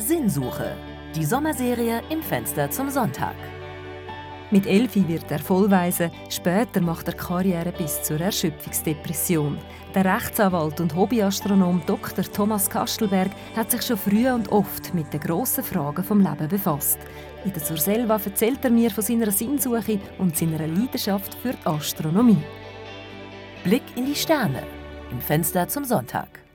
Sinnsuche, die Sommerserie im Fenster zum Sonntag. Mit Elfi wird er vollweise, später macht er Karriere bis zur Erschöpfungsdepression. Der Rechtsanwalt und Hobbyastronom Dr. Thomas Kastelberg hat sich schon früh und oft mit den grossen Fragen vom Leben befasst. In der Surselva erzählt er mir von seiner Sinnsuche und seiner Leidenschaft für die Astronomie. Blick in die Sterne im Fenster zum Sonntag.